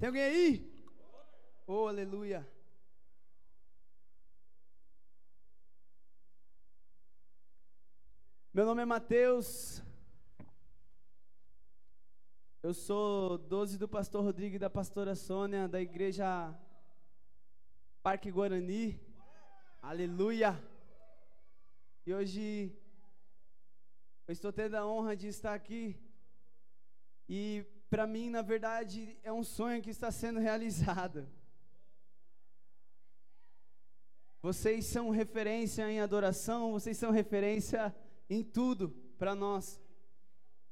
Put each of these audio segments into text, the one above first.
Tem alguém aí? Oh, aleluia. Meu nome é Mateus. Eu sou 12 do pastor Rodrigo e da pastora Sônia, da igreja Parque Guarani. Aleluia. E hoje eu estou tendo a honra de estar aqui. E para mim, na verdade, é um sonho que está sendo realizado. Vocês são referência em adoração, vocês são referência em tudo para nós.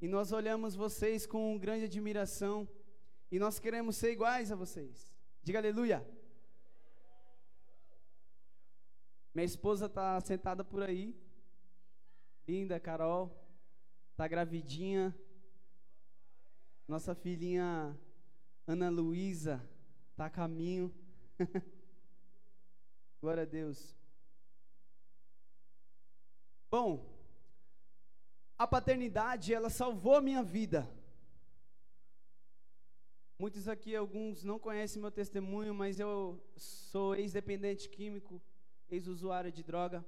E nós olhamos vocês com grande admiração. E nós queremos ser iguais a vocês. Diga aleluia. Minha esposa está sentada por aí. Linda, Carol. Está gravidinha. Nossa filhinha Ana Luísa está a caminho. Glória a Deus. Bom, a paternidade, ela salvou a minha vida. Muitos aqui, alguns não conhecem meu testemunho, mas eu sou ex-dependente químico, ex-usuário de droga.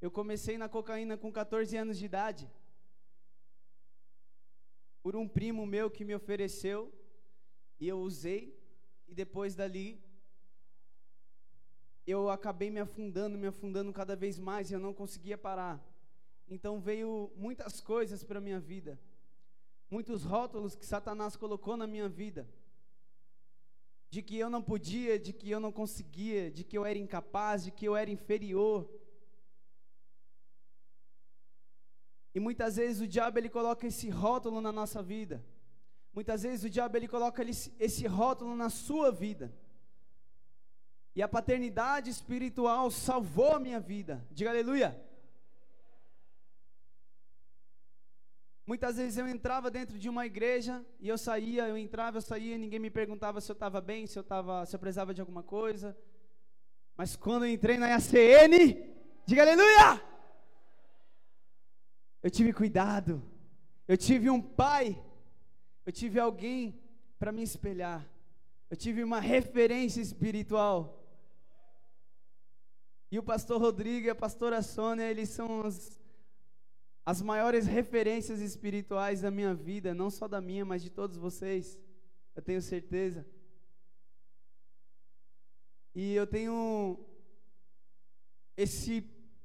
Eu comecei na cocaína com 14 anos de idade. Por um primo meu que me ofereceu, e eu usei, e depois dali eu acabei me afundando, me afundando cada vez mais, e eu não conseguia parar. Então veio muitas coisas para minha vida. Muitos rótulos que Satanás colocou na minha vida. De que eu não podia, de que eu não conseguia, de que eu era incapaz, de que eu era inferior. E muitas vezes o diabo ele coloca esse rótulo na nossa vida. Muitas vezes o diabo ele coloca esse rótulo na sua vida. E a paternidade espiritual salvou a minha vida. Diga aleluia. Muitas vezes eu entrava dentro de uma igreja e eu saía, eu entrava, eu saía, ninguém me perguntava se eu estava bem, se eu tava, se eu precisava de alguma coisa. Mas quando eu entrei na ACN, diga aleluia! Eu tive cuidado. Eu tive um pai. Eu tive alguém para me espelhar. Eu tive uma referência espiritual. E o pastor Rodrigo e a pastora Sônia, eles são os as maiores referências espirituais da minha vida, não só da minha, mas de todos vocês, eu tenho certeza. E eu tenho esse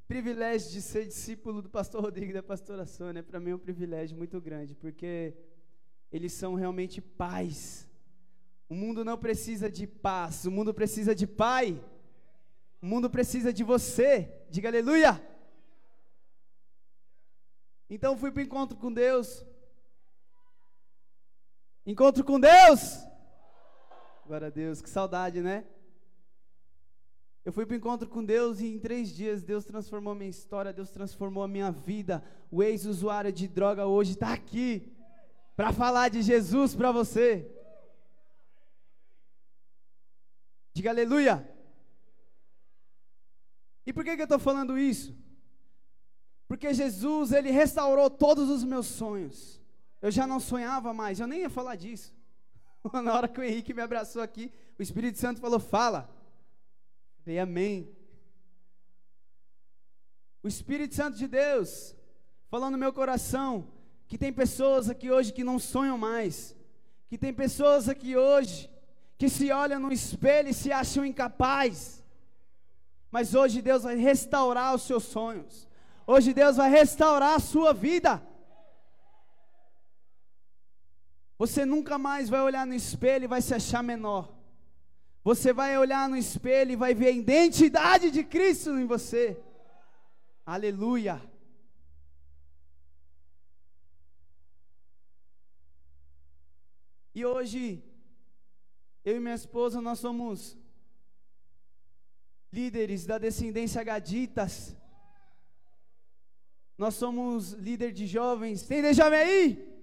privilégio de ser discípulo do pastor Rodrigo e da pastora Sônia, para mim é um privilégio muito grande, porque eles são realmente pais. O mundo não precisa de paz, o mundo precisa de pai. O mundo precisa de você. Diga aleluia. Então fui para o encontro com Deus. Encontro com Deus! Glória a Deus, que saudade, né? Eu fui para o encontro com Deus e em três dias Deus transformou minha história, Deus transformou a minha vida. O ex-usuário de droga hoje está aqui para falar de Jesus para você. Diga aleluia. E por que, que eu estou falando isso? Porque Jesus, ele restaurou todos os meus sonhos. Eu já não sonhava mais, eu nem ia falar disso. Na hora que o Henrique me abraçou aqui, o Espírito Santo falou: Fala. Falei, Amém. O Espírito Santo de Deus falou no meu coração que tem pessoas aqui hoje que não sonham mais, que tem pessoas aqui hoje que se olham no espelho e se acham incapazes. Mas hoje Deus vai restaurar os seus sonhos. Hoje Deus vai restaurar a sua vida. Você nunca mais vai olhar no espelho e vai se achar menor. Você vai olhar no espelho e vai ver a identidade de Cristo em você. Aleluia. E hoje, eu e minha esposa, nós somos líderes da descendência Gaditas. Nós somos líder de jovens. Tem de jovem aí?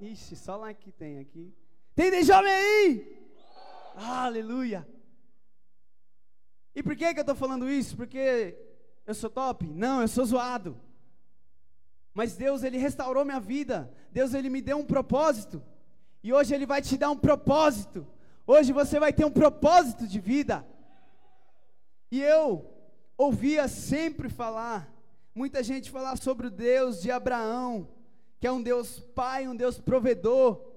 Ixi, só lá que tem aqui. Tem de jovem aí? Aleluia. E por que, que eu estou falando isso? Porque eu sou top? Não, eu sou zoado. Mas Deus, Ele restaurou minha vida. Deus, Ele me deu um propósito. E hoje Ele vai te dar um propósito. Hoje você vai ter um propósito de vida. E eu ouvia sempre falar, muita gente falar sobre o Deus de Abraão, que é um Deus pai, um Deus provedor.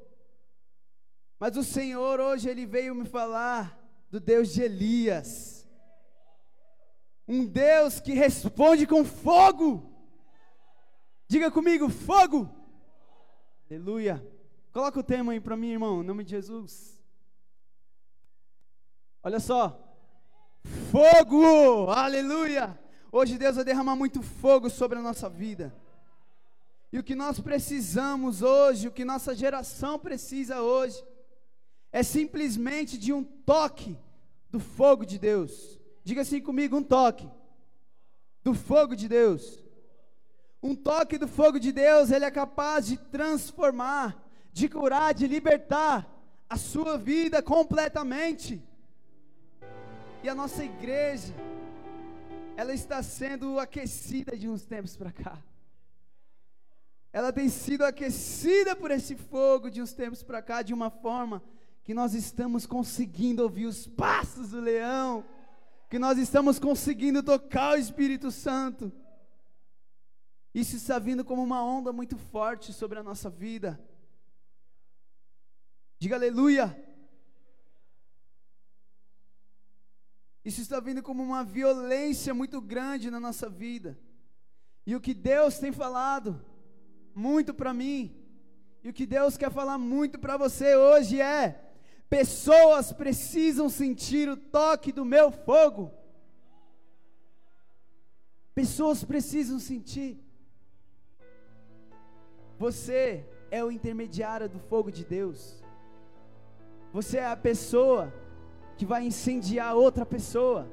Mas o Senhor hoje ele veio me falar do Deus de Elias. Um Deus que responde com fogo. Diga comigo, fogo. Aleluia. Coloca o tema aí para mim, irmão, em nome de Jesus. Olha só. Fogo! Aleluia! Hoje Deus vai derramar muito fogo sobre a nossa vida. E o que nós precisamos hoje, o que nossa geração precisa hoje, é simplesmente de um toque do fogo de Deus. Diga assim comigo: um toque do fogo de Deus. Um toque do fogo de Deus, ele é capaz de transformar, de curar, de libertar a sua vida completamente. E a nossa igreja, ela está sendo aquecida de uns tempos para cá. Ela tem sido aquecida por esse fogo de uns tempos para cá, de uma forma que nós estamos conseguindo ouvir os passos do leão, que nós estamos conseguindo tocar o Espírito Santo. Isso está vindo como uma onda muito forte sobre a nossa vida. Diga aleluia. Isso está vindo como uma violência muito grande na nossa vida. E o que Deus tem falado muito para mim, e o que Deus quer falar muito para você hoje é: pessoas precisam sentir o toque do meu fogo. Pessoas precisam sentir. Você é o intermediário do fogo de Deus. Você é a pessoa que vai incendiar outra pessoa.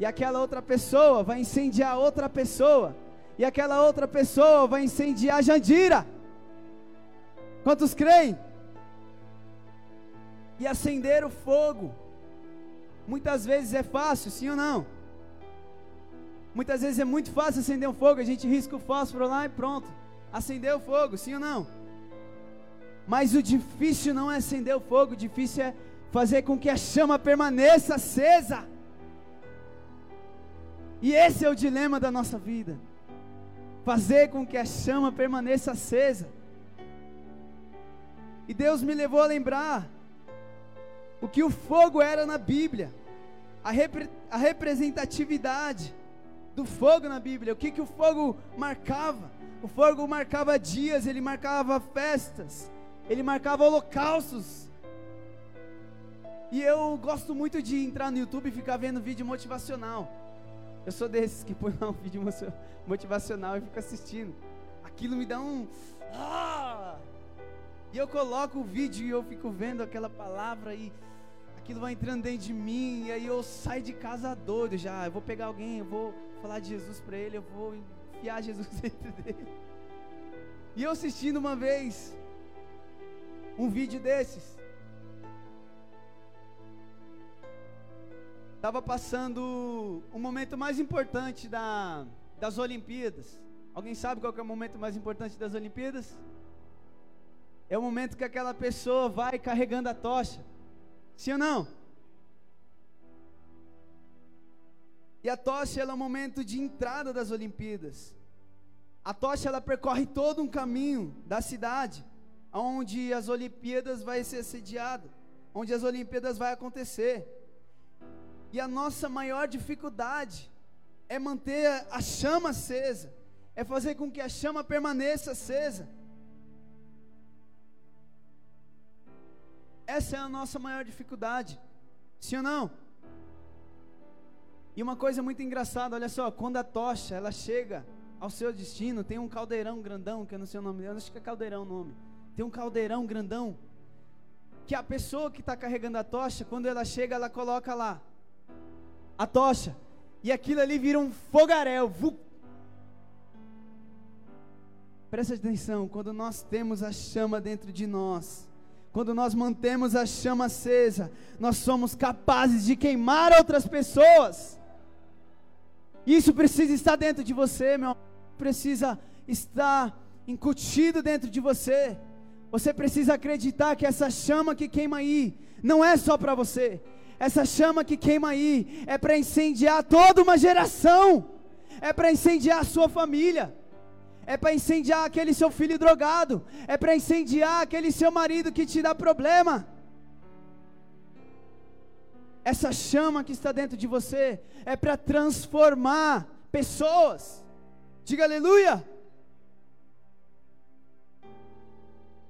E aquela outra pessoa vai incendiar outra pessoa. E aquela outra pessoa vai incendiar Jandira. Quantos creem? E acender o fogo. Muitas vezes é fácil, sim ou não? Muitas vezes é muito fácil acender um fogo, a gente risca o fósforo lá e pronto. Acendeu o fogo, sim ou não? Mas o difícil não é acender o fogo, o difícil é fazer com que a chama permaneça acesa. E esse é o dilema da nossa vida. Fazer com que a chama permaneça acesa. E Deus me levou a lembrar o que o fogo era na Bíblia, a, repre, a representatividade do fogo na Bíblia, o que, que o fogo marcava. O fogo marcava dias, ele marcava festas, ele marcava holocaustos, e eu gosto muito de entrar no YouTube e ficar vendo vídeo motivacional. Eu sou desses que põe lá um vídeo motivacional e fica assistindo. Aquilo me dá um. Ah! E eu coloco o vídeo e eu fico vendo aquela palavra e aquilo vai entrando dentro de mim. E aí eu saio de casa doido já. Eu vou pegar alguém, eu vou falar de Jesus para ele, eu vou enfiar Jesus dentro dele. E eu assistindo uma vez um vídeo desses. estava passando o momento mais importante da, das Olimpíadas. Alguém sabe qual é o momento mais importante das Olimpíadas? É o momento que aquela pessoa vai carregando a tocha. Sim ou não? E a tocha ela é o momento de entrada das Olimpíadas. A tocha ela percorre todo um caminho da cidade, onde as Olimpíadas vai ser sediado, onde as Olimpíadas vai acontecer. E a nossa maior dificuldade é manter a chama acesa, é fazer com que a chama permaneça acesa. Essa é a nossa maior dificuldade, sim ou não? E uma coisa muito engraçada, olha só, quando a tocha ela chega ao seu destino, tem um caldeirão grandão, que eu não sei o nome, eu acho que é caldeirão o nome. Tem um caldeirão grandão que a pessoa que está carregando a tocha, quando ela chega, ela coloca lá a tocha, e aquilo ali vira um fogaréu. Presta atenção, quando nós temos a chama dentro de nós, quando nós mantemos a chama acesa, nós somos capazes de queimar outras pessoas. Isso precisa estar dentro de você, meu. Precisa estar incutido dentro de você. Você precisa acreditar que essa chama que queima aí não é só para você. Essa chama que queima aí é para incendiar toda uma geração. É para incendiar a sua família. É para incendiar aquele seu filho drogado. É para incendiar aquele seu marido que te dá problema. Essa chama que está dentro de você é para transformar pessoas. Diga aleluia.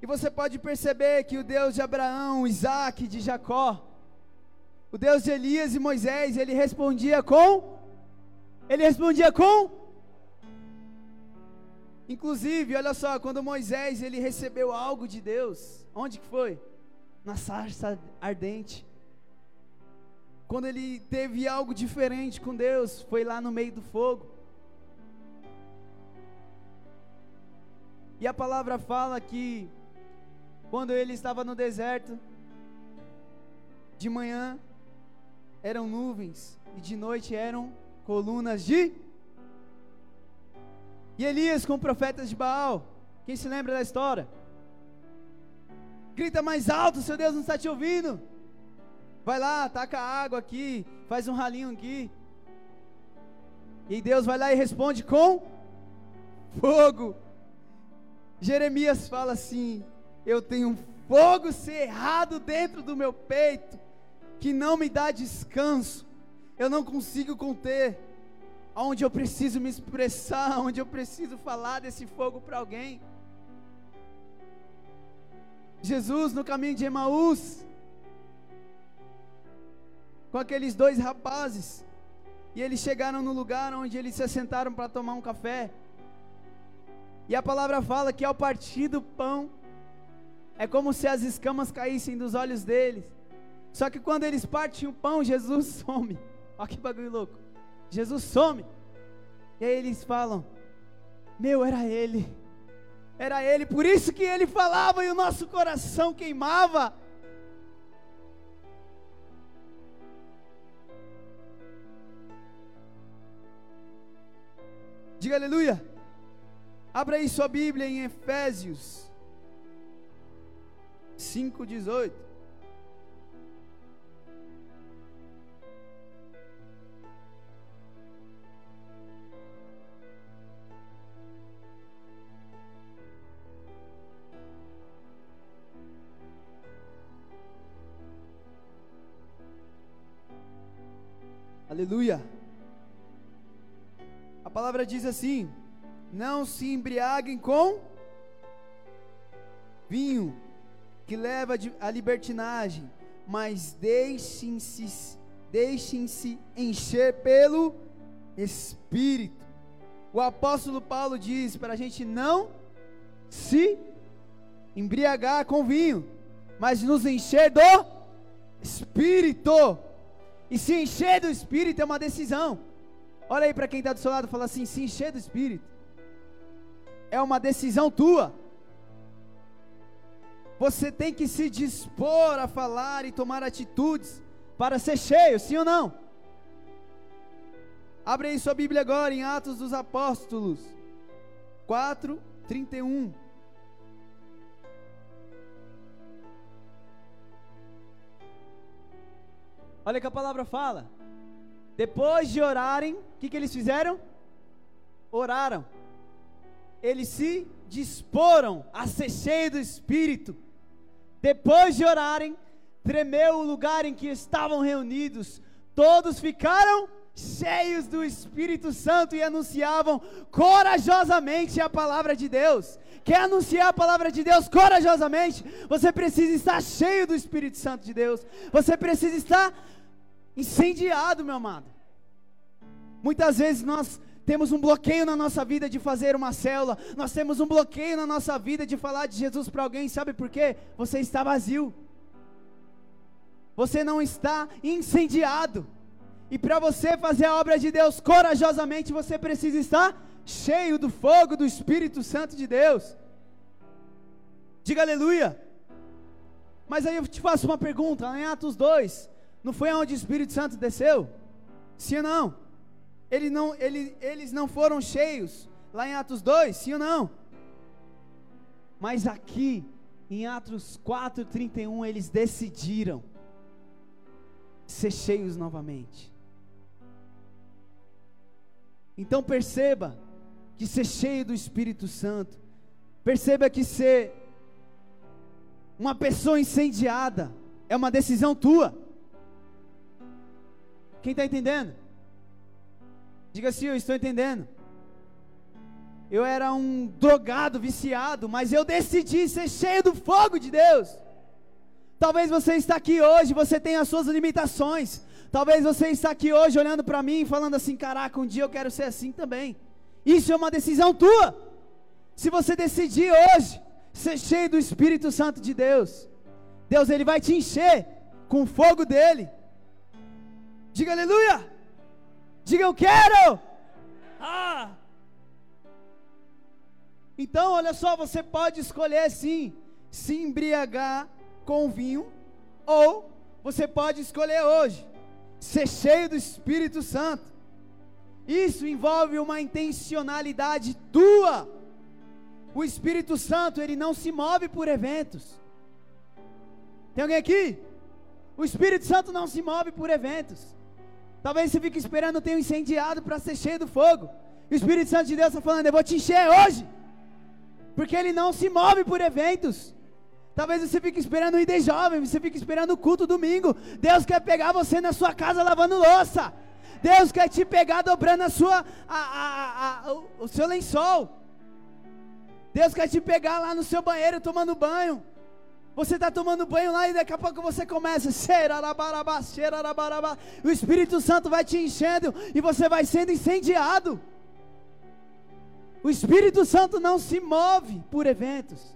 E você pode perceber que o Deus de Abraão, Isaac, de Jacó, o Deus de Elias e Moisés, ele respondia com. Ele respondia com. Inclusive, olha só, quando Moisés ele recebeu algo de Deus, onde que foi? Na sarça ardente. Quando ele teve algo diferente com Deus, foi lá no meio do fogo. E a palavra fala que quando ele estava no deserto, de manhã eram nuvens e de noite eram colunas de. E Elias com profetas de Baal. Quem se lembra da história? Grita mais alto, seu Deus não está te ouvindo. Vai lá, taca água aqui, faz um ralinho aqui. E Deus vai lá e responde com fogo. Jeremias fala assim: eu tenho um fogo cerrado dentro do meu peito, que não me dá descanso, eu não consigo conter, onde eu preciso me expressar, onde eu preciso falar desse fogo para alguém. Jesus no caminho de Emaús, com aqueles dois rapazes, e eles chegaram no lugar onde eles se assentaram para tomar um café. E a palavra fala que ao partir do pão, é como se as escamas caíssem dos olhos deles. Só que quando eles partem o pão, Jesus some. Olha que bagulho louco. Jesus some. E aí eles falam: Meu, era ele. Era ele. Por isso que ele falava e o nosso coração queimava. Diga aleluia. Abra aí sua Bíblia em Efésios 5,18. Aleluia. A palavra diz assim: Não se embriaguem com vinho, que leva à libertinagem, mas deixem-se deixem-se encher pelo Espírito. O apóstolo Paulo diz para a gente não se embriagar com vinho, mas nos encher do Espírito. E se encher do Espírito é uma decisão. Olha aí para quem está do seu lado fala assim: se encher do Espírito é uma decisão tua. Você tem que se dispor a falar e tomar atitudes para ser cheio, sim ou não? Abre aí sua Bíblia agora em Atos dos Apóstolos 4, 31. Olha que a palavra fala. Depois de orarem, o que, que eles fizeram? Oraram. Eles se disporam a ser cheios do Espírito. Depois de orarem, tremeu o lugar em que estavam reunidos. Todos ficaram cheios do Espírito Santo e anunciavam corajosamente a palavra de Deus. Quer anunciar a palavra de Deus corajosamente? Você precisa estar cheio do Espírito Santo de Deus. Você precisa estar incendiado, meu amado. Muitas vezes nós temos um bloqueio na nossa vida de fazer uma célula, nós temos um bloqueio na nossa vida de falar de Jesus para alguém, sabe por quê? Você está vazio, você não está incendiado, e para você fazer a obra de Deus corajosamente, você precisa estar cheio do fogo do Espírito Santo de Deus. Diga aleluia. Mas aí eu te faço uma pergunta, em Atos 2, não foi onde o Espírito Santo desceu? Sim ou não? Ele não, ele, eles não foram cheios lá em Atos 2, sim ou não? Mas aqui em Atos 4:31 eles decidiram ser cheios novamente. Então perceba que ser cheio do Espírito Santo, perceba que ser uma pessoa incendiada é uma decisão tua. Quem está entendendo? Diga assim: Eu estou entendendo. Eu era um drogado, viciado, mas eu decidi ser cheio do fogo de Deus. Talvez você está aqui hoje, você tem as suas limitações. Talvez você está aqui hoje olhando para mim e falando assim: "Caraca, um dia eu quero ser assim também". Isso é uma decisão tua. Se você decidir hoje ser cheio do Espírito Santo de Deus, Deus ele vai te encher com o fogo dele. Diga aleluia. Diga eu quero. Ah! Então, olha só, você pode escolher sim se embriagar com vinho, ou você pode escolher hoje ser cheio do Espírito Santo. Isso envolve uma intencionalidade tua. O Espírito Santo, ele não se move por eventos. Tem alguém aqui? O Espírito Santo não se move por eventos. Talvez você fique esperando ter um incendiado para ser cheio do fogo. E o Espírito Santo de Deus está falando: Eu vou te encher hoje porque ele não se move por eventos. Talvez você fique esperando o ID jovem, você fique esperando o culto domingo. Deus quer pegar você na sua casa lavando louça. Deus quer te pegar dobrando a sua, a, a, a, o, o seu lençol. Deus quer te pegar lá no seu banheiro tomando banho. Você está tomando banho lá e daqui a pouco você começa. O Espírito Santo vai te enchendo e você vai sendo incendiado. O Espírito Santo não se move por eventos.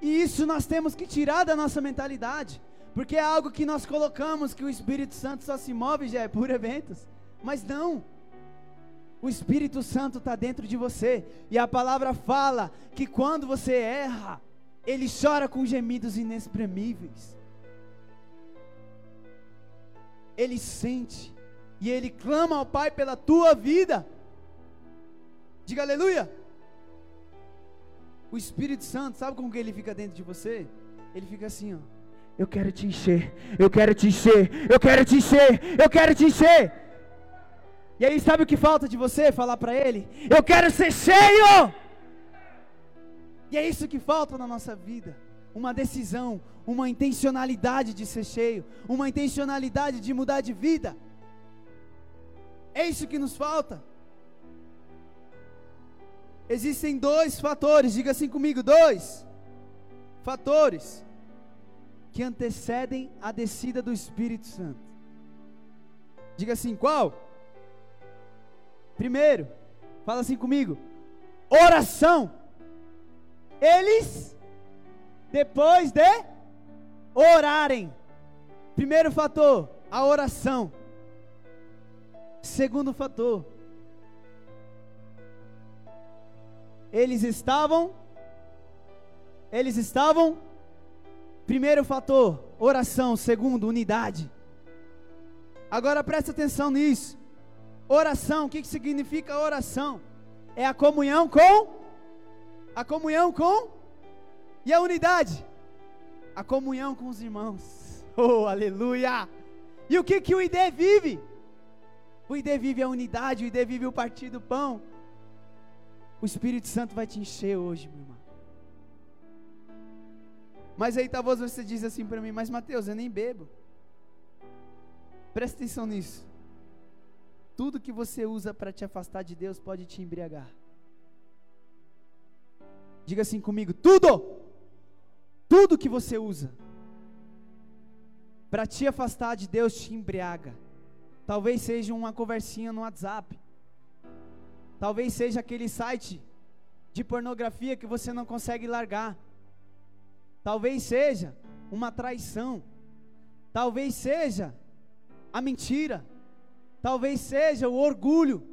E isso nós temos que tirar da nossa mentalidade, porque é algo que nós colocamos que o Espírito Santo só se move já é por eventos, mas não. O Espírito Santo está dentro de você, e a palavra fala que quando você erra, ele chora com gemidos inexprimíveis. Ele sente e ele clama ao Pai pela tua vida. Diga aleluia. O Espírito Santo, sabe como que ele fica dentro de você? Ele fica assim, ó. Eu quero te encher, eu quero te encher, eu quero te encher, eu quero te encher. E aí, sabe o que falta de você? Falar para ele: Eu quero ser cheio. E é isso que falta na nossa vida: uma decisão, uma intencionalidade de ser cheio, uma intencionalidade de mudar de vida. É isso que nos falta. Existem dois fatores, diga assim comigo: dois fatores que antecedem a descida do Espírito Santo. Diga assim: qual? Primeiro, fala assim comigo: oração. Eles, depois de orarem, primeiro fator, a oração. Segundo fator, eles estavam eles estavam primeiro fator, oração, segundo, unidade. Agora presta atenção nisso. Oração, o que significa oração? É a comunhão com a comunhão com e a unidade. A comunhão com os irmãos. Oh, aleluia! E o que que o ID vive? O ID vive a unidade, o ID vive o partir do pão. O Espírito Santo vai te encher hoje, meu irmão. Mas aí talvez você diz assim para mim, mas Mateus, eu nem bebo. Presta atenção nisso. Tudo que você usa para te afastar de Deus pode te embriagar. Diga assim comigo: tudo, tudo que você usa para te afastar de Deus te embriaga. Talvez seja uma conversinha no WhatsApp. Talvez seja aquele site de pornografia que você não consegue largar. Talvez seja uma traição. Talvez seja a mentira. Talvez seja o orgulho.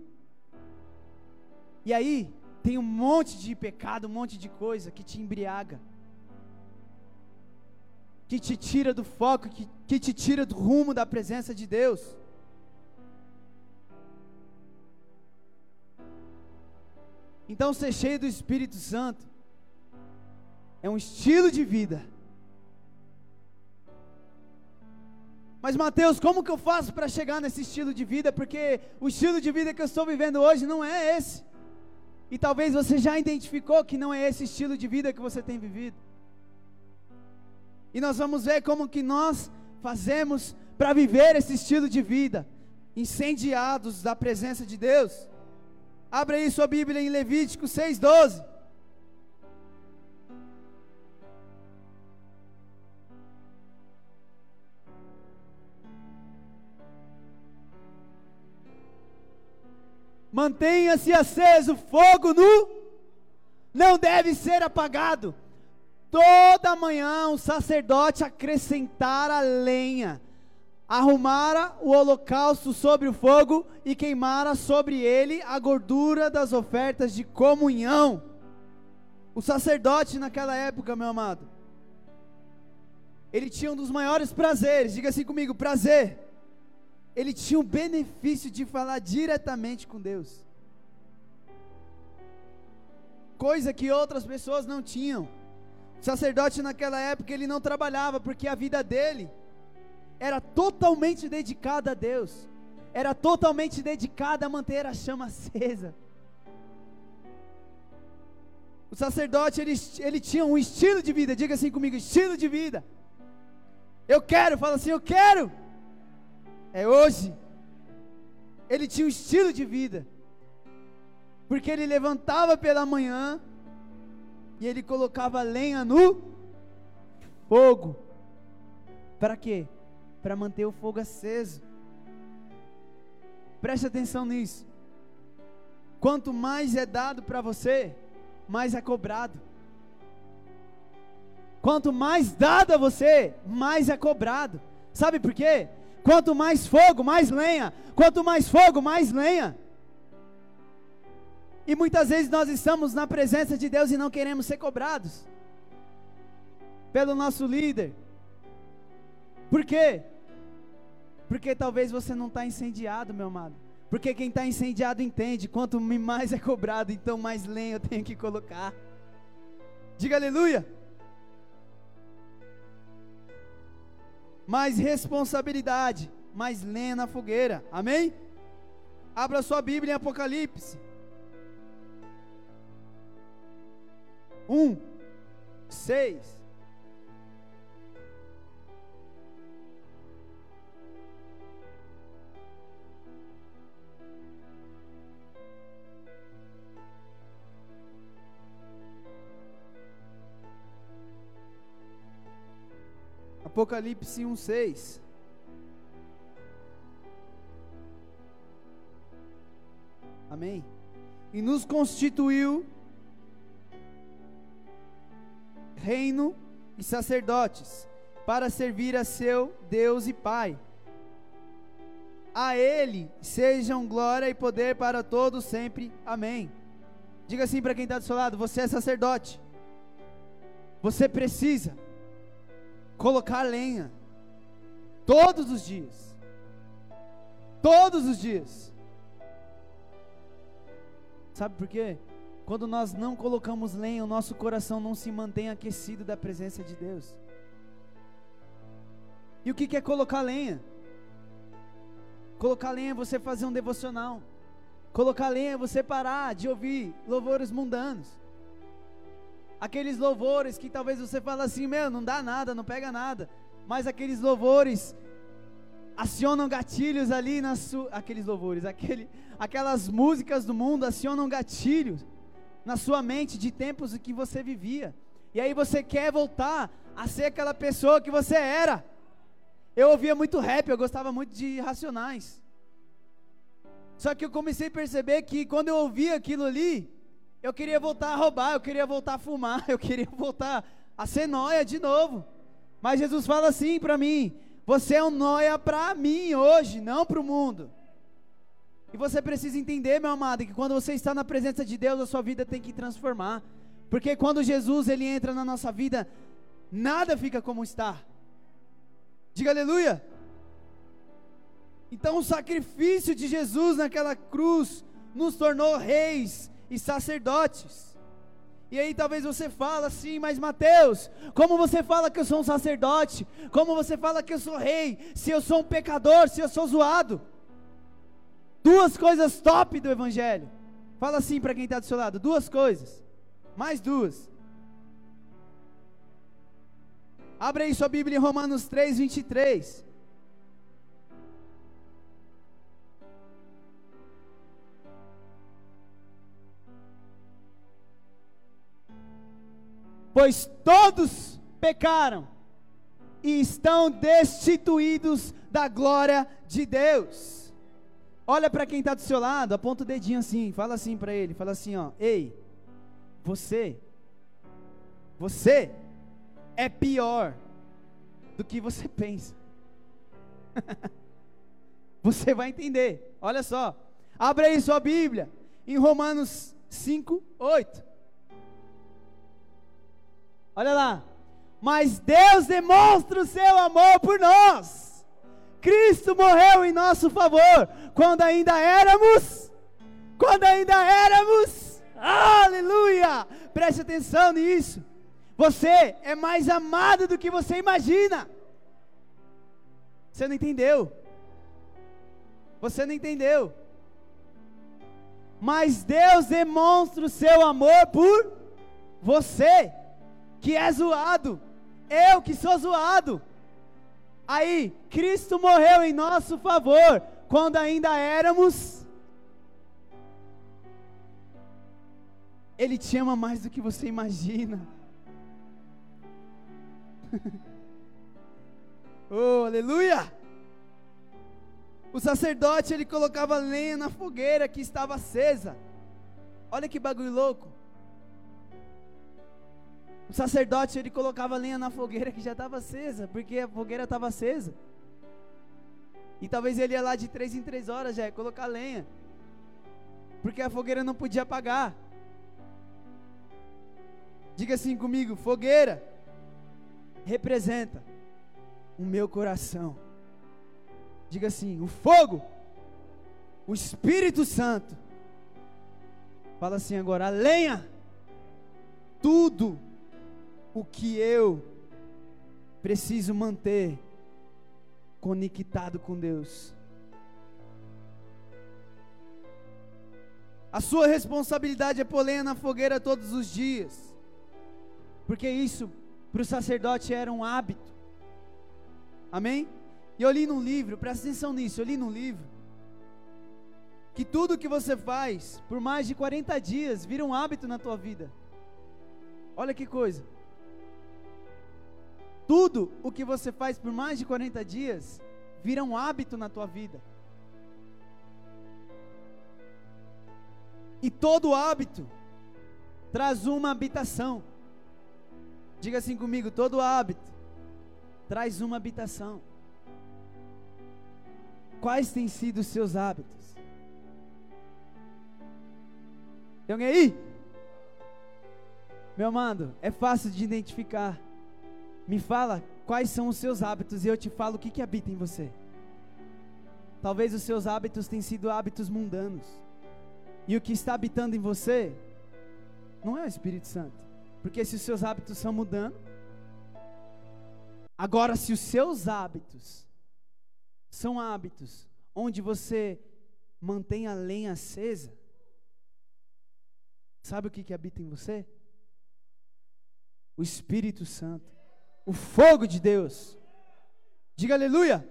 E aí, tem um monte de pecado, um monte de coisa que te embriaga, que te tira do foco, que, que te tira do rumo da presença de Deus. Então, ser cheio do Espírito Santo é um estilo de vida. Mas Mateus, como que eu faço para chegar nesse estilo de vida? Porque o estilo de vida que eu estou vivendo hoje não é esse. E talvez você já identificou que não é esse estilo de vida que você tem vivido. E nós vamos ver como que nós fazemos para viver esse estilo de vida, incendiados da presença de Deus. Abra aí sua Bíblia em Levítico 6:12. Mantenha-se aceso fogo nu, não deve ser apagado. Toda manhã o sacerdote acrescentara lenha, arrumara o holocausto sobre o fogo e queimara sobre ele a gordura das ofertas de comunhão. O sacerdote naquela época, meu amado, ele tinha um dos maiores prazeres, diga assim comigo: prazer ele tinha o benefício de falar diretamente com Deus. Coisa que outras pessoas não tinham. O sacerdote naquela época ele não trabalhava porque a vida dele era totalmente dedicada a Deus. Era totalmente dedicada a manter a chama acesa. O sacerdote ele, ele tinha um estilo de vida, diga assim comigo, estilo de vida. Eu quero, fala assim, eu quero é hoje. Ele tinha um estilo de vida, porque ele levantava pela manhã e ele colocava lenha no fogo. Para quê? Para manter o fogo aceso. Preste atenção nisso. Quanto mais é dado para você, mais é cobrado. Quanto mais dado a você, mais é cobrado. Sabe por quê? Quanto mais fogo, mais lenha. Quanto mais fogo, mais lenha. E muitas vezes nós estamos na presença de Deus e não queremos ser cobrados pelo nosso líder. Por quê? Porque talvez você não está incendiado, meu amado. Porque quem está incendiado entende: quanto mais é cobrado, então mais lenha eu tenho que colocar. Diga aleluia. Mais responsabilidade, mais lenha na fogueira. Amém? Abra sua Bíblia em Apocalipse. 1, 6. Apocalipse 1:6. Amém. E nos constituiu reino e sacerdotes para servir a seu Deus e Pai. A ele sejam glória e poder para todos sempre. Amém. Diga assim para quem está do seu lado: você é sacerdote. Você precisa colocar lenha. Todos os dias. Todos os dias. Sabe por quê? Quando nós não colocamos lenha, o nosso coração não se mantém aquecido da presença de Deus. E o que é colocar lenha? Colocar lenha é você fazer um devocional. Colocar lenha é você parar de ouvir louvores mundanos aqueles louvores que talvez você fala assim, meu, não dá nada, não pega nada, mas aqueles louvores acionam gatilhos ali na sua, aqueles louvores, aquele, aquelas músicas do mundo acionam gatilhos na sua mente de tempos que você vivia. E aí você quer voltar a ser aquela pessoa que você era. Eu ouvia muito rap, eu gostava muito de Racionais. Só que eu comecei a perceber que quando eu ouvia aquilo ali, eu queria voltar a roubar, eu queria voltar a fumar, eu queria voltar a ser noia de novo. Mas Jesus fala assim para mim: você é um noia para mim hoje, não para o mundo. E você precisa entender, meu amado, que quando você está na presença de Deus, a sua vida tem que transformar. Porque quando Jesus ele entra na nossa vida, nada fica como está. Diga aleluia. Então o sacrifício de Jesus naquela cruz nos tornou reis, e sacerdotes. E aí talvez você fala assim, mas Mateus, como você fala que eu sou um sacerdote? Como você fala que eu sou rei? Se eu sou um pecador, se eu sou zoado? Duas coisas top do evangelho. Fala assim para quem está do seu lado, duas coisas. Mais duas. Abre aí sua Bíblia em Romanos 3, 23. Pois todos pecaram e estão destituídos da glória de Deus. Olha para quem está do seu lado, aponta o dedinho assim, fala assim para ele, fala assim, ó, ei, você, você é pior do que você pensa. você vai entender. Olha só, abre aí sua Bíblia em Romanos 5, 8. Olha lá. Mas Deus demonstra o seu amor por nós. Cristo morreu em nosso favor quando ainda éramos quando ainda éramos Aleluia! Preste atenção nisso. Você é mais amado do que você imagina. Você não entendeu? Você não entendeu? Mas Deus demonstra o seu amor por você que é zoado, eu que sou zoado. Aí, Cristo morreu em nosso favor, quando ainda éramos. Ele te ama mais do que você imagina. oh, aleluia! O sacerdote ele colocava lenha na fogueira que estava acesa. Olha que bagulho louco. O sacerdote ele colocava lenha na fogueira que já estava acesa, porque a fogueira estava acesa. E talvez ele ia lá de três em três horas já colocar lenha, porque a fogueira não podia apagar. Diga assim comigo: fogueira representa o meu coração. Diga assim: o fogo, o Espírito Santo. Fala assim agora: a lenha, tudo o que eu preciso manter conectado com Deus. A sua responsabilidade é pôr lenha na fogueira todos os dias, porque isso para o sacerdote era um hábito. Amém? E eu li num livro, presta atenção nisso, eu li num livro, que tudo que você faz por mais de 40 dias vira um hábito na tua vida. Olha que coisa. Tudo o que você faz por mais de 40 dias vira um hábito na tua vida. E todo hábito traz uma habitação. Diga assim comigo: todo hábito traz uma habitação. Quais têm sido os seus hábitos? Tem alguém aí? Meu amado, é fácil de identificar. Me fala quais são os seus hábitos e eu te falo o que, que habita em você. Talvez os seus hábitos tenham sido hábitos mundanos. E o que está habitando em você não é o Espírito Santo. Porque se os seus hábitos estão mudando, agora se os seus hábitos são hábitos onde você mantém a lenha acesa, sabe o que, que habita em você? O Espírito Santo o fogo de Deus. Diga aleluia.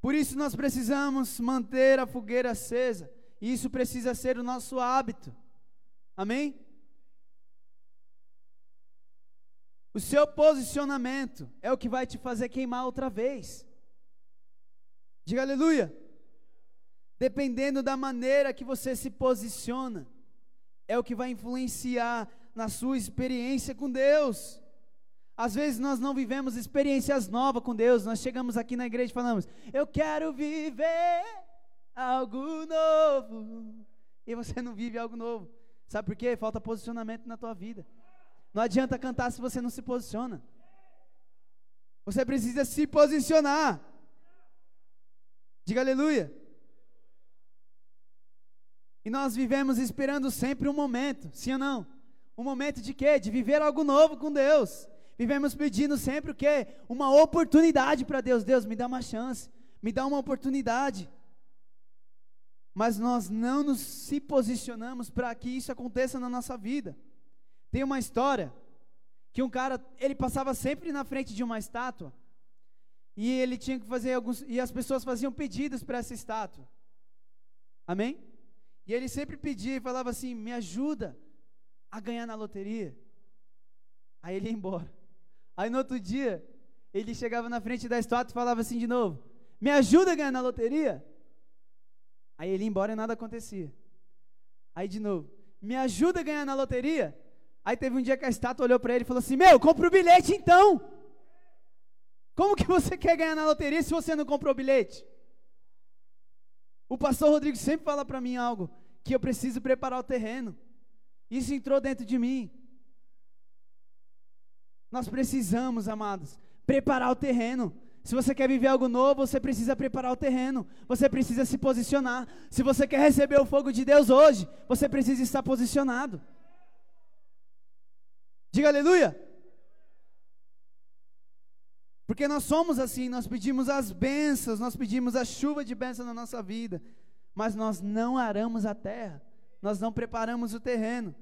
Por isso nós precisamos manter a fogueira acesa. E isso precisa ser o nosso hábito. Amém? O seu posicionamento é o que vai te fazer queimar outra vez. Diga aleluia. Dependendo da maneira que você se posiciona, é o que vai influenciar na sua experiência com Deus. Às vezes nós não vivemos experiências novas com Deus, nós chegamos aqui na igreja e falamos: Eu quero viver algo novo. E você não vive algo novo. Sabe por quê? Falta posicionamento na tua vida. Não adianta cantar se você não se posiciona. Você precisa se posicionar. Diga aleluia. E nós vivemos esperando sempre um momento, sim ou não? Um momento de quê? De viver algo novo com Deus. Vivemos pedindo sempre o quê? Uma oportunidade para Deus. Deus, me dá uma chance, me dá uma oportunidade. Mas nós não nos se posicionamos para que isso aconteça na nossa vida. Tem uma história que um cara, ele passava sempre na frente de uma estátua e ele tinha que fazer alguns e as pessoas faziam pedidos para essa estátua. Amém? E ele sempre pedia e falava assim: "Me ajuda a ganhar na loteria". Aí ele ia embora. Aí no outro dia, ele chegava na frente da estátua e falava assim de novo: "Me ajuda a ganhar na loteria". Aí ele ia embora e nada acontecia. Aí de novo: "Me ajuda a ganhar na loteria". Aí teve um dia que a estátua olhou para ele e falou assim: Meu, compra o bilhete então. Como que você quer ganhar na loteria se você não comprou o bilhete? O pastor Rodrigo sempre fala para mim algo: que eu preciso preparar o terreno. Isso entrou dentro de mim. Nós precisamos, amados, preparar o terreno. Se você quer viver algo novo, você precisa preparar o terreno. Você precisa se posicionar. Se você quer receber o fogo de Deus hoje, você precisa estar posicionado. Diga aleluia. Porque nós somos assim, nós pedimos as bênçãos, nós pedimos a chuva de bênção na nossa vida, mas nós não aramos a terra, nós não preparamos o terreno.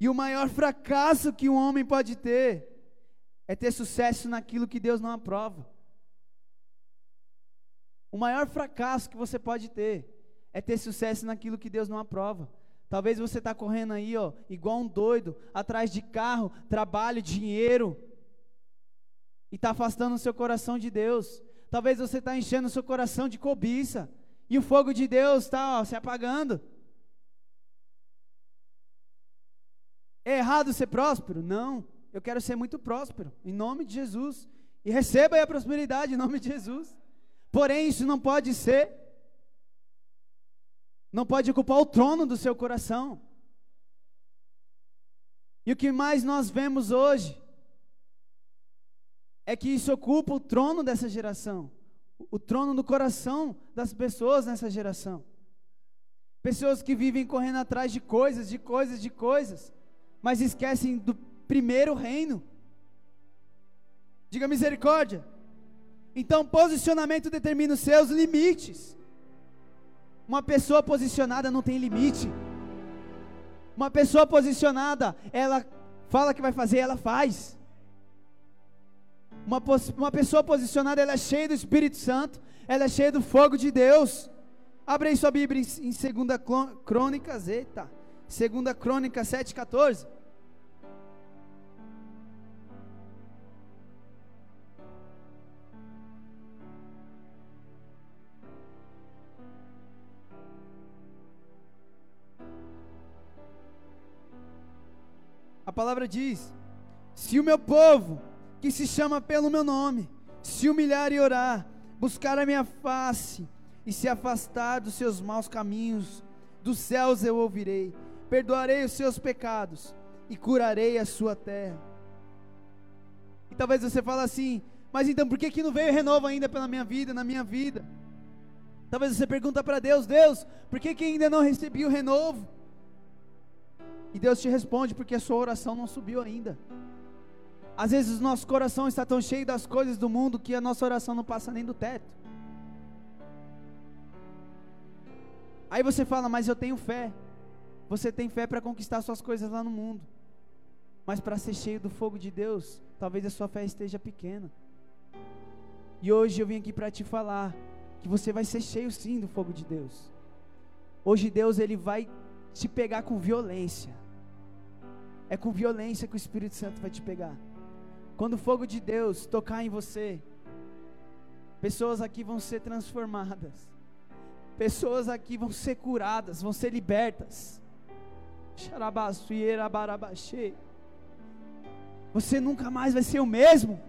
E o maior fracasso que um homem pode ter é ter sucesso naquilo que Deus não aprova. O maior fracasso que você pode ter é ter sucesso naquilo que Deus não aprova. Talvez você está correndo aí, ó, igual um doido, atrás de carro, trabalho, dinheiro, e está afastando o seu coração de Deus. Talvez você está enchendo o seu coração de cobiça, e o fogo de Deus está se apagando. É errado ser próspero? Não. Eu quero ser muito próspero, em nome de Jesus. E receba aí a prosperidade, em nome de Jesus. Porém, isso não pode ser não pode ocupar o trono do seu coração. E o que mais nós vemos hoje é que isso ocupa o trono dessa geração, o trono do coração das pessoas nessa geração. Pessoas que vivem correndo atrás de coisas, de coisas, de coisas, mas esquecem do primeiro reino. Diga misericórdia. Então, posicionamento determina os seus limites. Uma pessoa posicionada não tem limite. Uma pessoa posicionada, ela fala que vai fazer, ela faz. Uma, uma pessoa posicionada, ela é cheia do Espírito Santo, ela é cheia do fogo de Deus. Abre aí sua Bíblia em, em 2 Crônicas, eita, 2 Crônicas 7,14. A palavra diz: Se o meu povo, que se chama pelo meu nome, se humilhar e orar, buscar a minha face e se afastar dos seus maus caminhos, dos céus eu ouvirei, perdoarei os seus pecados e curarei a sua terra. E talvez você fale assim, mas então por que, que não veio renovo ainda pela minha vida, na minha vida? Talvez você pergunta para Deus, Deus, por que, que ainda não recebi o renovo? E Deus te responde porque a sua oração não subiu ainda. Às vezes o nosso coração está tão cheio das coisas do mundo que a nossa oração não passa nem do teto. Aí você fala, mas eu tenho fé. Você tem fé para conquistar suas coisas lá no mundo. Mas para ser cheio do fogo de Deus, talvez a sua fé esteja pequena. E hoje eu vim aqui para te falar que você vai ser cheio sim do fogo de Deus. Hoje Deus ele vai te pegar com violência. É com violência que o Espírito Santo vai te pegar. Quando o fogo de Deus tocar em você, pessoas aqui vão ser transformadas. Pessoas aqui vão ser curadas, vão ser libertas. Você nunca mais vai ser o mesmo.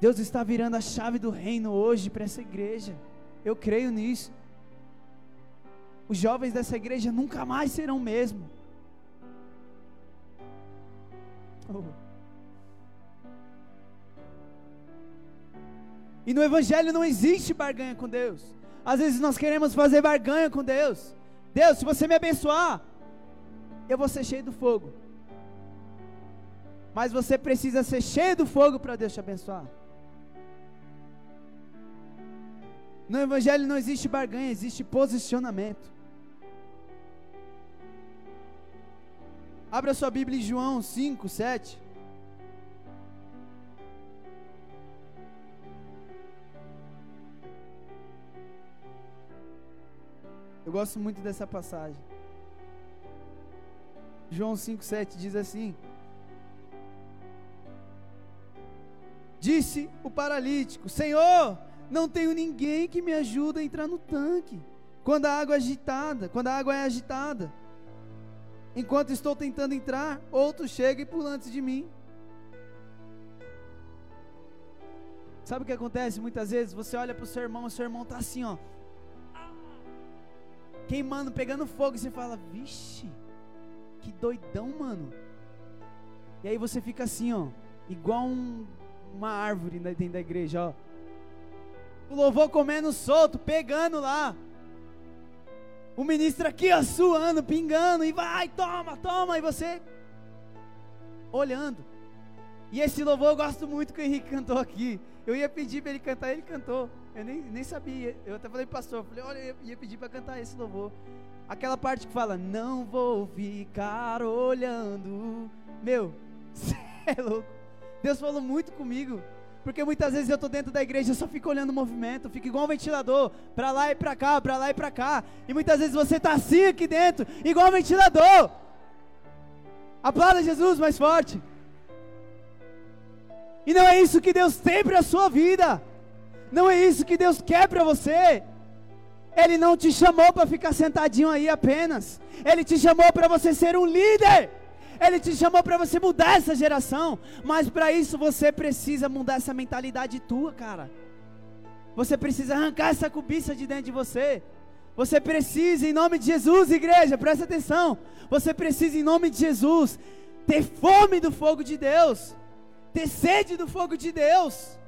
Deus está virando a chave do reino hoje para essa igreja. Eu creio nisso os jovens dessa igreja nunca mais serão o mesmo. E no Evangelho não existe barganha com Deus. Às vezes nós queremos fazer barganha com Deus. Deus, se você me abençoar, eu vou ser cheio do fogo. Mas você precisa ser cheio do fogo para Deus te abençoar. No Evangelho não existe barganha, existe posicionamento. Abra sua Bíblia em João 5, 7. Eu gosto muito dessa passagem. João 5,7 diz assim: Disse o paralítico: Senhor, não tenho ninguém que me ajude a entrar no tanque. Quando a água é agitada, quando a água é agitada. Enquanto estou tentando entrar, outro chega e pula antes de mim. Sabe o que acontece muitas vezes? Você olha para o seu irmão, o seu irmão está assim, ó. Queimando, pegando fogo, e você fala, vixe, que doidão, mano. E aí você fica assim, ó, igual um, uma árvore dentro da igreja, ó. O louvor comendo solto, pegando lá. O ministro aqui, ó, suando, pingando, e vai, toma, toma, e você olhando. E esse louvor eu gosto muito que o Henrique cantou aqui. Eu ia pedir para ele cantar, ele cantou. Eu nem, nem sabia. Eu até falei, pastor, eu falei, olha, eu ia pedir para cantar esse louvor. Aquela parte que fala, não vou ficar olhando. Meu, você é louco. Deus falou muito comigo. Porque muitas vezes eu estou dentro da igreja e só fico olhando o movimento, fico igual um ventilador, para lá e para cá, para lá e para cá. E muitas vezes você está assim aqui dentro, igual um ventilador. Aplauda Jesus mais forte. E não é isso que Deus tem para a sua vida. Não é isso que Deus quer para você. Ele não te chamou para ficar sentadinho aí apenas. Ele te chamou para você ser um líder. Ele te chamou para você mudar essa geração. Mas para isso você precisa mudar essa mentalidade tua, cara. Você precisa arrancar essa cobiça de dentro de você. Você precisa, em nome de Jesus, igreja, presta atenção. Você precisa, em nome de Jesus, ter fome do fogo de Deus, ter sede do fogo de Deus.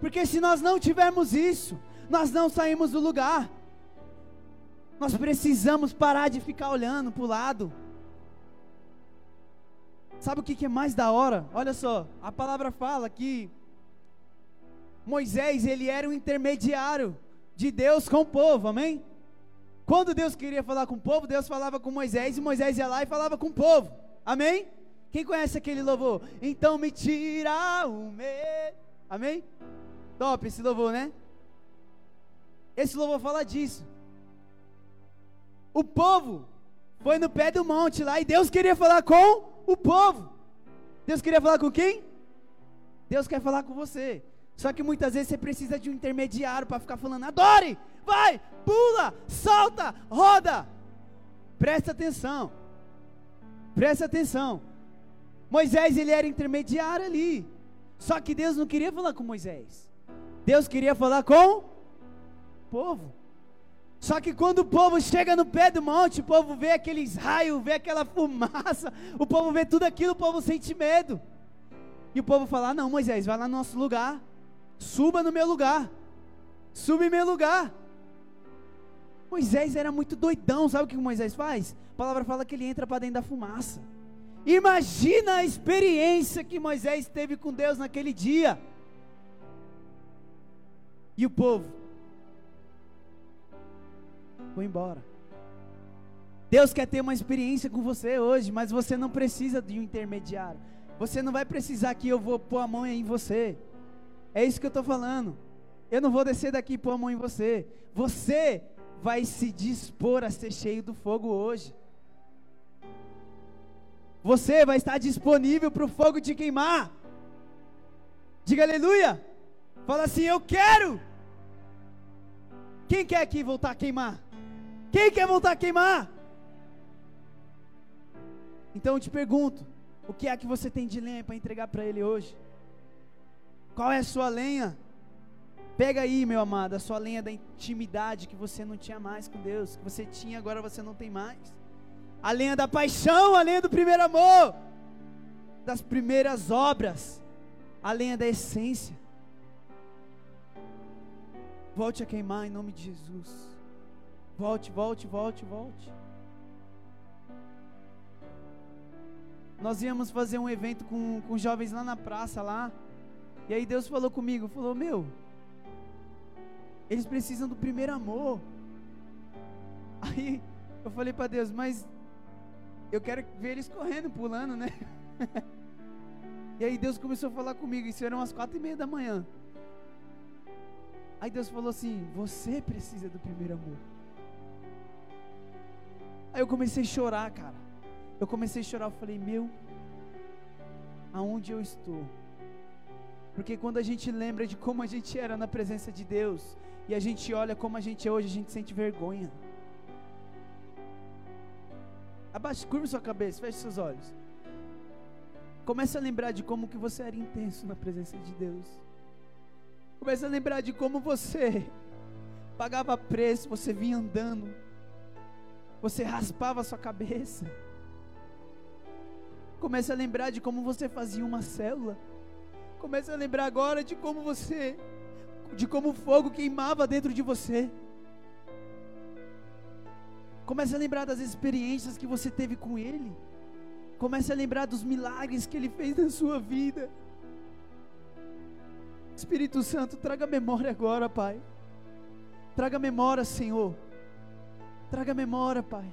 Porque se nós não tivermos isso, nós não saímos do lugar. Nós precisamos parar de ficar olhando para o lado. Sabe o que, é mais da hora? Olha só, a palavra fala que Moisés ele era um intermediário de Deus com o povo, amém? Quando Deus queria falar com o povo, Deus falava com Moisés e Moisés ia lá e falava com o povo, amém? Quem conhece aquele louvor? Então me tira o medo, amém? Top esse louvor, né? Esse louvor fala disso. O povo foi no pé do monte lá e Deus queria falar com o povo. Deus queria falar com quem? Deus quer falar com você. Só que muitas vezes você precisa de um intermediário para ficar falando: adore, vai, pula, salta, roda. Presta atenção. Presta atenção. Moisés ele era intermediário ali. Só que Deus não queria falar com Moisés. Deus queria falar com o povo. Só que quando o povo chega no pé do monte, o povo vê aqueles raios, vê aquela fumaça, o povo vê tudo aquilo, o povo sente medo. E o povo fala: ah, Não, Moisés, vai lá no nosso lugar, suba no meu lugar, suba em meu lugar. Moisés era muito doidão, sabe o que Moisés faz? A palavra fala que ele entra para dentro da fumaça. Imagina a experiência que Moisés teve com Deus naquele dia. E o povo foi embora. Deus quer ter uma experiência com você hoje, mas você não precisa de um intermediário. Você não vai precisar que eu vou pôr a mão em você. É isso que eu estou falando. Eu não vou descer daqui e pôr a mão em você. Você vai se dispor a ser cheio do fogo hoje. Você vai estar disponível para o fogo te queimar. Diga aleluia. Fala assim: Eu quero. Quem quer aqui voltar a queimar? Quem quer voltar a queimar? Então eu te pergunto: o que é que você tem de lenha para entregar para Ele hoje? Qual é a sua lenha? Pega aí, meu amado, a sua lenha da intimidade que você não tinha mais com Deus, que você tinha, agora você não tem mais. A lenha da paixão, a lenha do primeiro amor, das primeiras obras, a lenha da essência. Volte a queimar em nome de Jesus. Volte, volte, volte, volte. Nós íamos fazer um evento com, com jovens lá na praça lá. E aí Deus falou comigo, falou, meu, eles precisam do primeiro amor. Aí eu falei para Deus, mas eu quero ver eles correndo, pulando, né? e aí Deus começou a falar comigo, isso eram as quatro e meia da manhã. Aí Deus falou assim: Você precisa do primeiro amor. Aí eu comecei a chorar, cara. Eu comecei a chorar. Eu falei: Meu, aonde eu estou? Porque quando a gente lembra de como a gente era na presença de Deus e a gente olha como a gente é hoje, a gente sente vergonha. Abaixe, curva sua cabeça, feche seus olhos. Comece a lembrar de como que você era intenso na presença de Deus. Comece a lembrar de como você pagava preço, você vinha andando, você raspava a sua cabeça. Comece a lembrar de como você fazia uma célula. Comece a lembrar agora de como você, de como o fogo queimava dentro de você. Comece a lembrar das experiências que você teve com Ele. Comece a lembrar dos milagres que Ele fez na sua vida. Espírito Santo, traga memória agora, Pai. Traga memória, Senhor. Traga memória, Pai.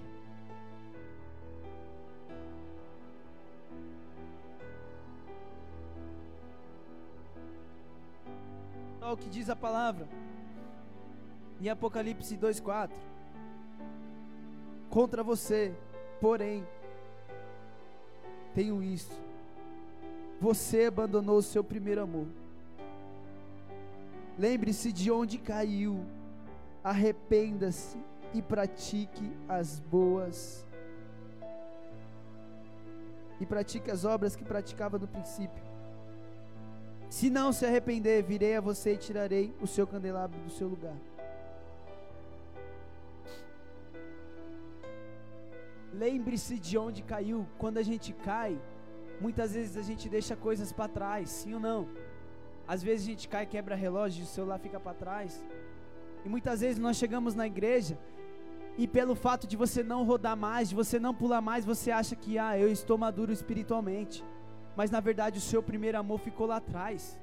Olha o que diz a palavra. Em Apocalipse 2:4. Contra você, porém, tenho isso. Você abandonou o seu primeiro amor. Lembre-se de onde caiu, arrependa-se e pratique as boas. E pratique as obras que praticava no princípio. Se não se arrepender, virei a você e tirarei o seu candelabro do seu lugar. Lembre-se de onde caiu. Quando a gente cai, muitas vezes a gente deixa coisas para trás, sim ou não? Às vezes a gente cai, quebra relógio, o celular fica para trás. E muitas vezes nós chegamos na igreja e pelo fato de você não rodar mais, de você não pular mais, você acha que ah, eu estou maduro espiritualmente. Mas na verdade o seu primeiro amor ficou lá atrás.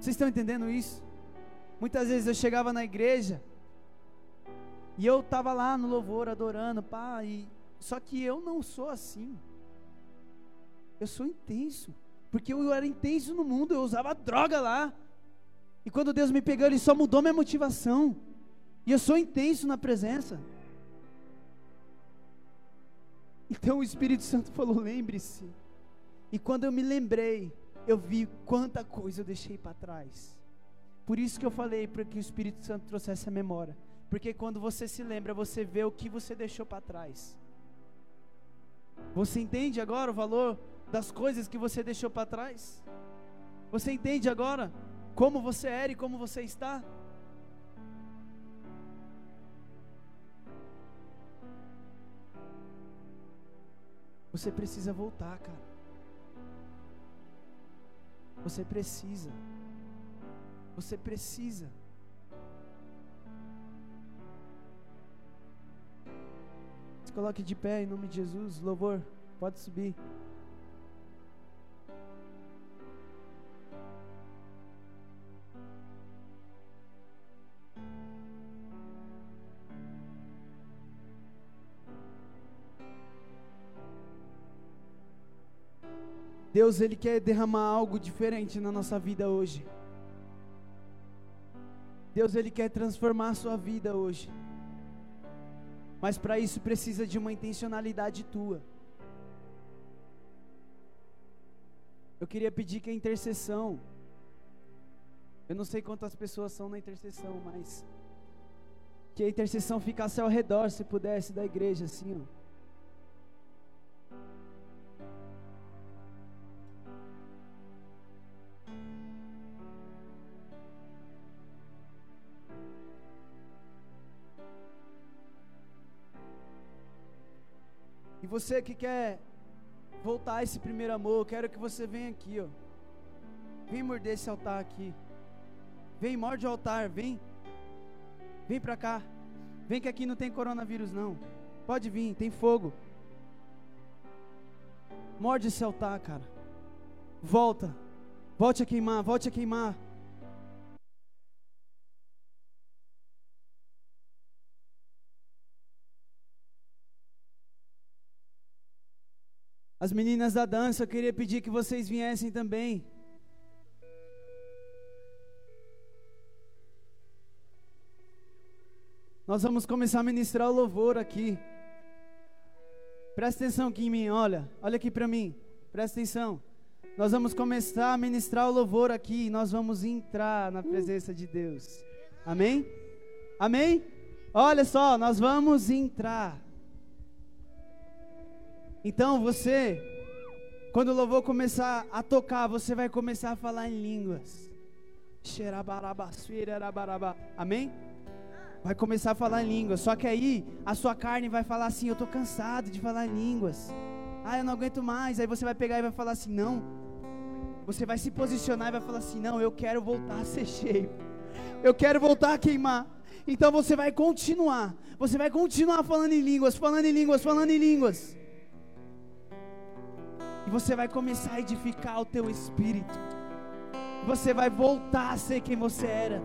Vocês estão entendendo isso? Muitas vezes eu chegava na igreja e eu estava lá no louvor adorando, pá, e só que eu não sou assim. Eu sou intenso. Porque eu era intenso no mundo, eu usava droga lá. E quando Deus me pegou, Ele só mudou minha motivação. E eu sou intenso na presença. Então o Espírito Santo falou: lembre-se. E quando eu me lembrei, eu vi quanta coisa eu deixei para trás. Por isso que eu falei para que o Espírito Santo trouxesse a memória. Porque quando você se lembra, você vê o que você deixou para trás. Você entende agora o valor das coisas que você deixou para trás? Você entende agora como você era e como você está? Você precisa voltar, cara. Você precisa. Você precisa. Se coloque de pé em nome de Jesus. Louvor, pode subir. Deus, Ele quer derramar algo diferente na nossa vida hoje. Deus, Ele quer transformar a sua vida hoje. Mas para isso precisa de uma intencionalidade tua. Eu queria pedir que a intercessão, eu não sei quantas pessoas são na intercessão, mas que a intercessão ficasse ao redor, se pudesse, da igreja, assim, ó. Você que quer voltar a esse primeiro amor, eu quero que você venha aqui, ó. Vem morder esse altar aqui. Vem, morde o altar, vem. Vem pra cá. Vem que aqui não tem coronavírus não. Pode vir, tem fogo. Morde esse altar, cara. Volta. Volte a queimar, volte a queimar. As meninas da dança, eu queria pedir que vocês viessem também. Nós vamos começar a ministrar o louvor aqui. Presta atenção aqui em mim, olha. Olha aqui para mim. Presta atenção. Nós vamos começar a ministrar o louvor aqui. Nós vamos entrar na presença de Deus. Amém? Amém? Olha só, nós vamos entrar. Então você, quando o louvor começar a tocar, você vai começar a falar em línguas. Amém? Vai começar a falar em línguas. Só que aí a sua carne vai falar assim: Eu estou cansado de falar em línguas. Ah, eu não aguento mais. Aí você vai pegar e vai falar assim: Não. Você vai se posicionar e vai falar assim: Não, eu quero voltar a ser cheio. Eu quero voltar a queimar. Então você vai continuar. Você vai continuar falando em línguas, falando em línguas, falando em línguas. Você vai começar a edificar o teu espírito. Você vai voltar a ser quem você era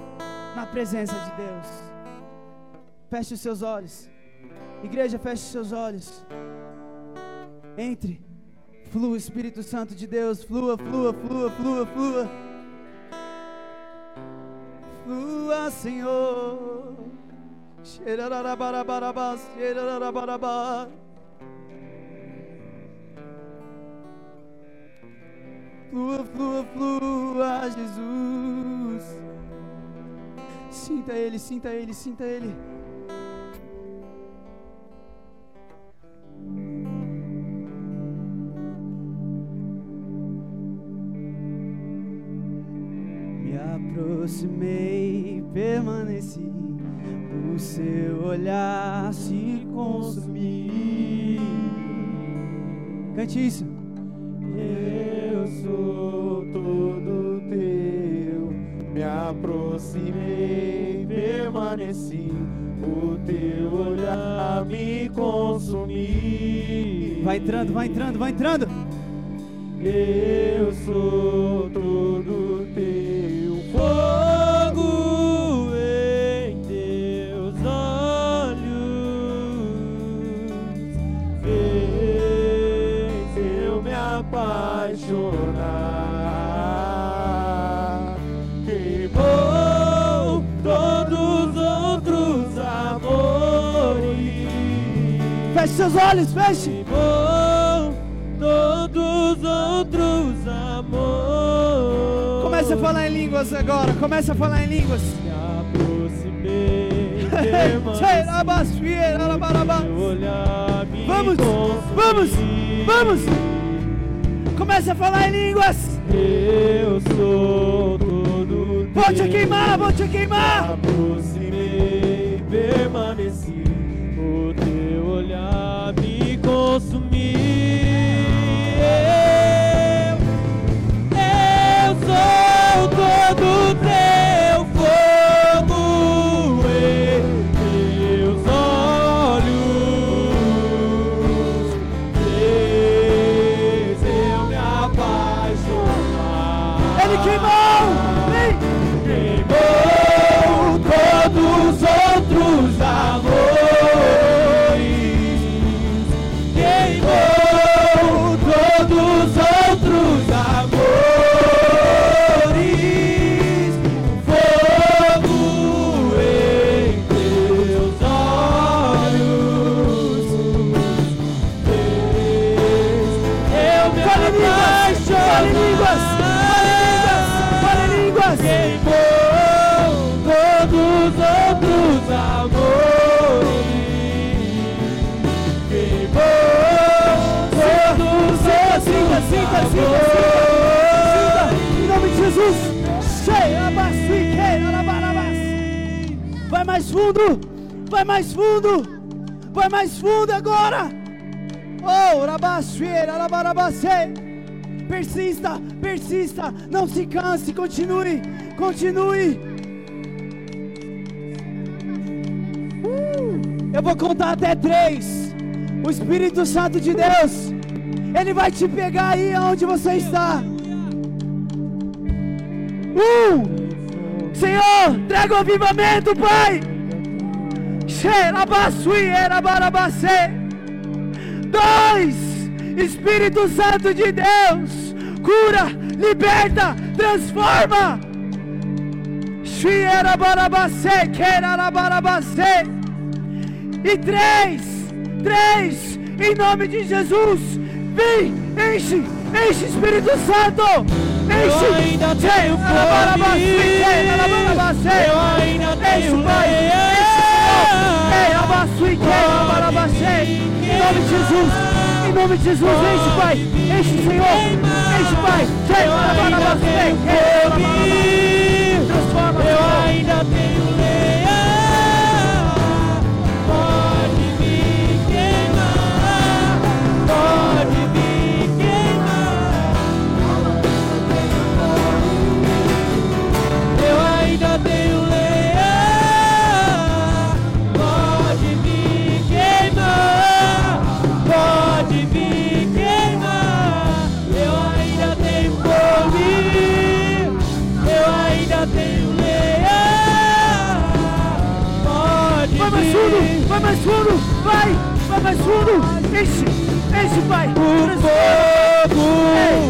na presença de Deus. Feche os seus olhos. Igreja, feche os seus olhos. Entre. Flua, Espírito Santo de Deus. Flua, flua, flua, flua, flua. Flua, Senhor. Xerararabarabarabar, xerararabarabá. Flua, flua, flua, Jesus. Sinta Ele, sinta Ele, sinta Ele. Me aproximei, permaneci. O seu olhar se consumiu. Cante isso. Aproximei, permaneci, o teu olhar me consumiu. Vai entrando, vai entrando, vai entrando. Eu sou seus olhos, feche. Todos os outros amores. Comece a falar em línguas agora. Comece a falar em línguas. Me aproximei, Vamos, vamos, vamos. Comece a falar em línguas. Eu sou todo a teu. queimar, volte a queimar. Me fundo, vai mais fundo, vai mais fundo agora. Oh, rabaxeira, rabarabaxeira persista, persista, não se canse, continue, continue. Uh, eu vou contar até três. O Espírito Santo de Deus, ele vai te pegar aí onde você está. Um, Senhor, traga o avivamento, Pai. Dois, Espírito Santo de Deus, cura, liberta, transforma. E três, três, em nome de Jesus, vem, enche, enche Espírito Santo, enche. Eu ainda tenho fome. Eu ainda tenho Em nome de Jesus, em nome de Jesus, enche, Pai, enche, Senhor, enche, Pai. Fome. Transforma, Eu ainda tenho leia. Fundo, vai vai, vai mais fundo, enche, enche, Pai. Por fogo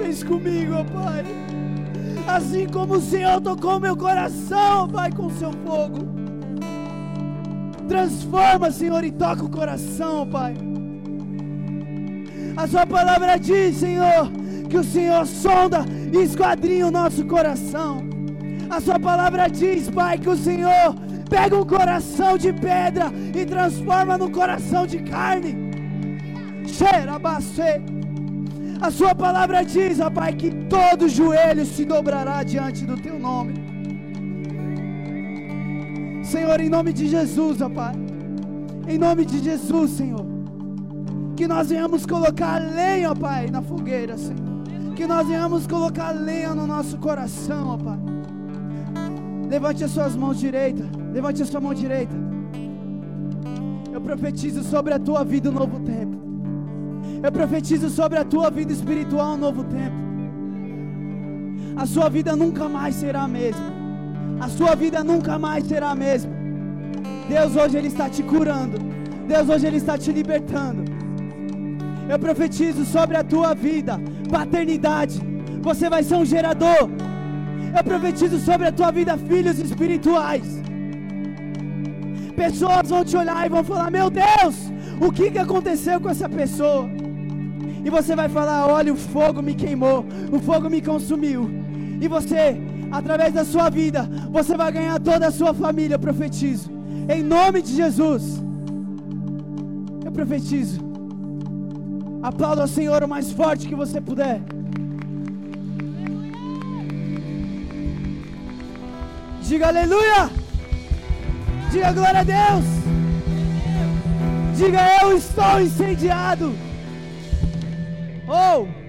fez comigo, ó Pai, assim como o Senhor tocou meu coração, Pai, com seu fogo. Transforma, Senhor, e toca o coração, Pai. A sua palavra diz, Senhor, que o Senhor sonda e esquadrinha o nosso coração. A sua palavra diz, Pai, que o Senhor pega um coração de pedra e transforma num coração de carne. Xerabacê. A sua palavra diz, ó Pai, que todo joelho se dobrará diante do teu nome. Senhor, em nome de Jesus, ó Pai. Em nome de Jesus, Senhor. Que nós venhamos colocar lenha, ó Pai, na fogueira, Senhor. Que nós venhamos colocar lenha no nosso coração, ó Pai. Levante as suas mãos direita. Levante a sua mão direita. Eu profetizo sobre a tua vida um novo tempo. Eu profetizo sobre a tua vida espiritual um novo tempo. a sua vida nunca mais será a mesma. A sua vida nunca mais será a mesma. Deus hoje ele está te curando. Deus hoje ele está te libertando. Eu profetizo sobre a tua vida paternidade. Você vai ser um gerador. Eu profetizo sobre a tua vida filhos espirituais. Pessoas vão te olhar e vão falar: Meu Deus, o que, que aconteceu com essa pessoa? E você vai falar: Olha, o fogo me queimou, o fogo me consumiu. E você, através da sua vida, você vai ganhar toda a sua família. Eu profetizo, em nome de Jesus. Eu profetizo. Aplauda ao Senhor o mais forte que você puder. Diga aleluia. Diga glória a Deus. Diga eu estou incendiado. Oh!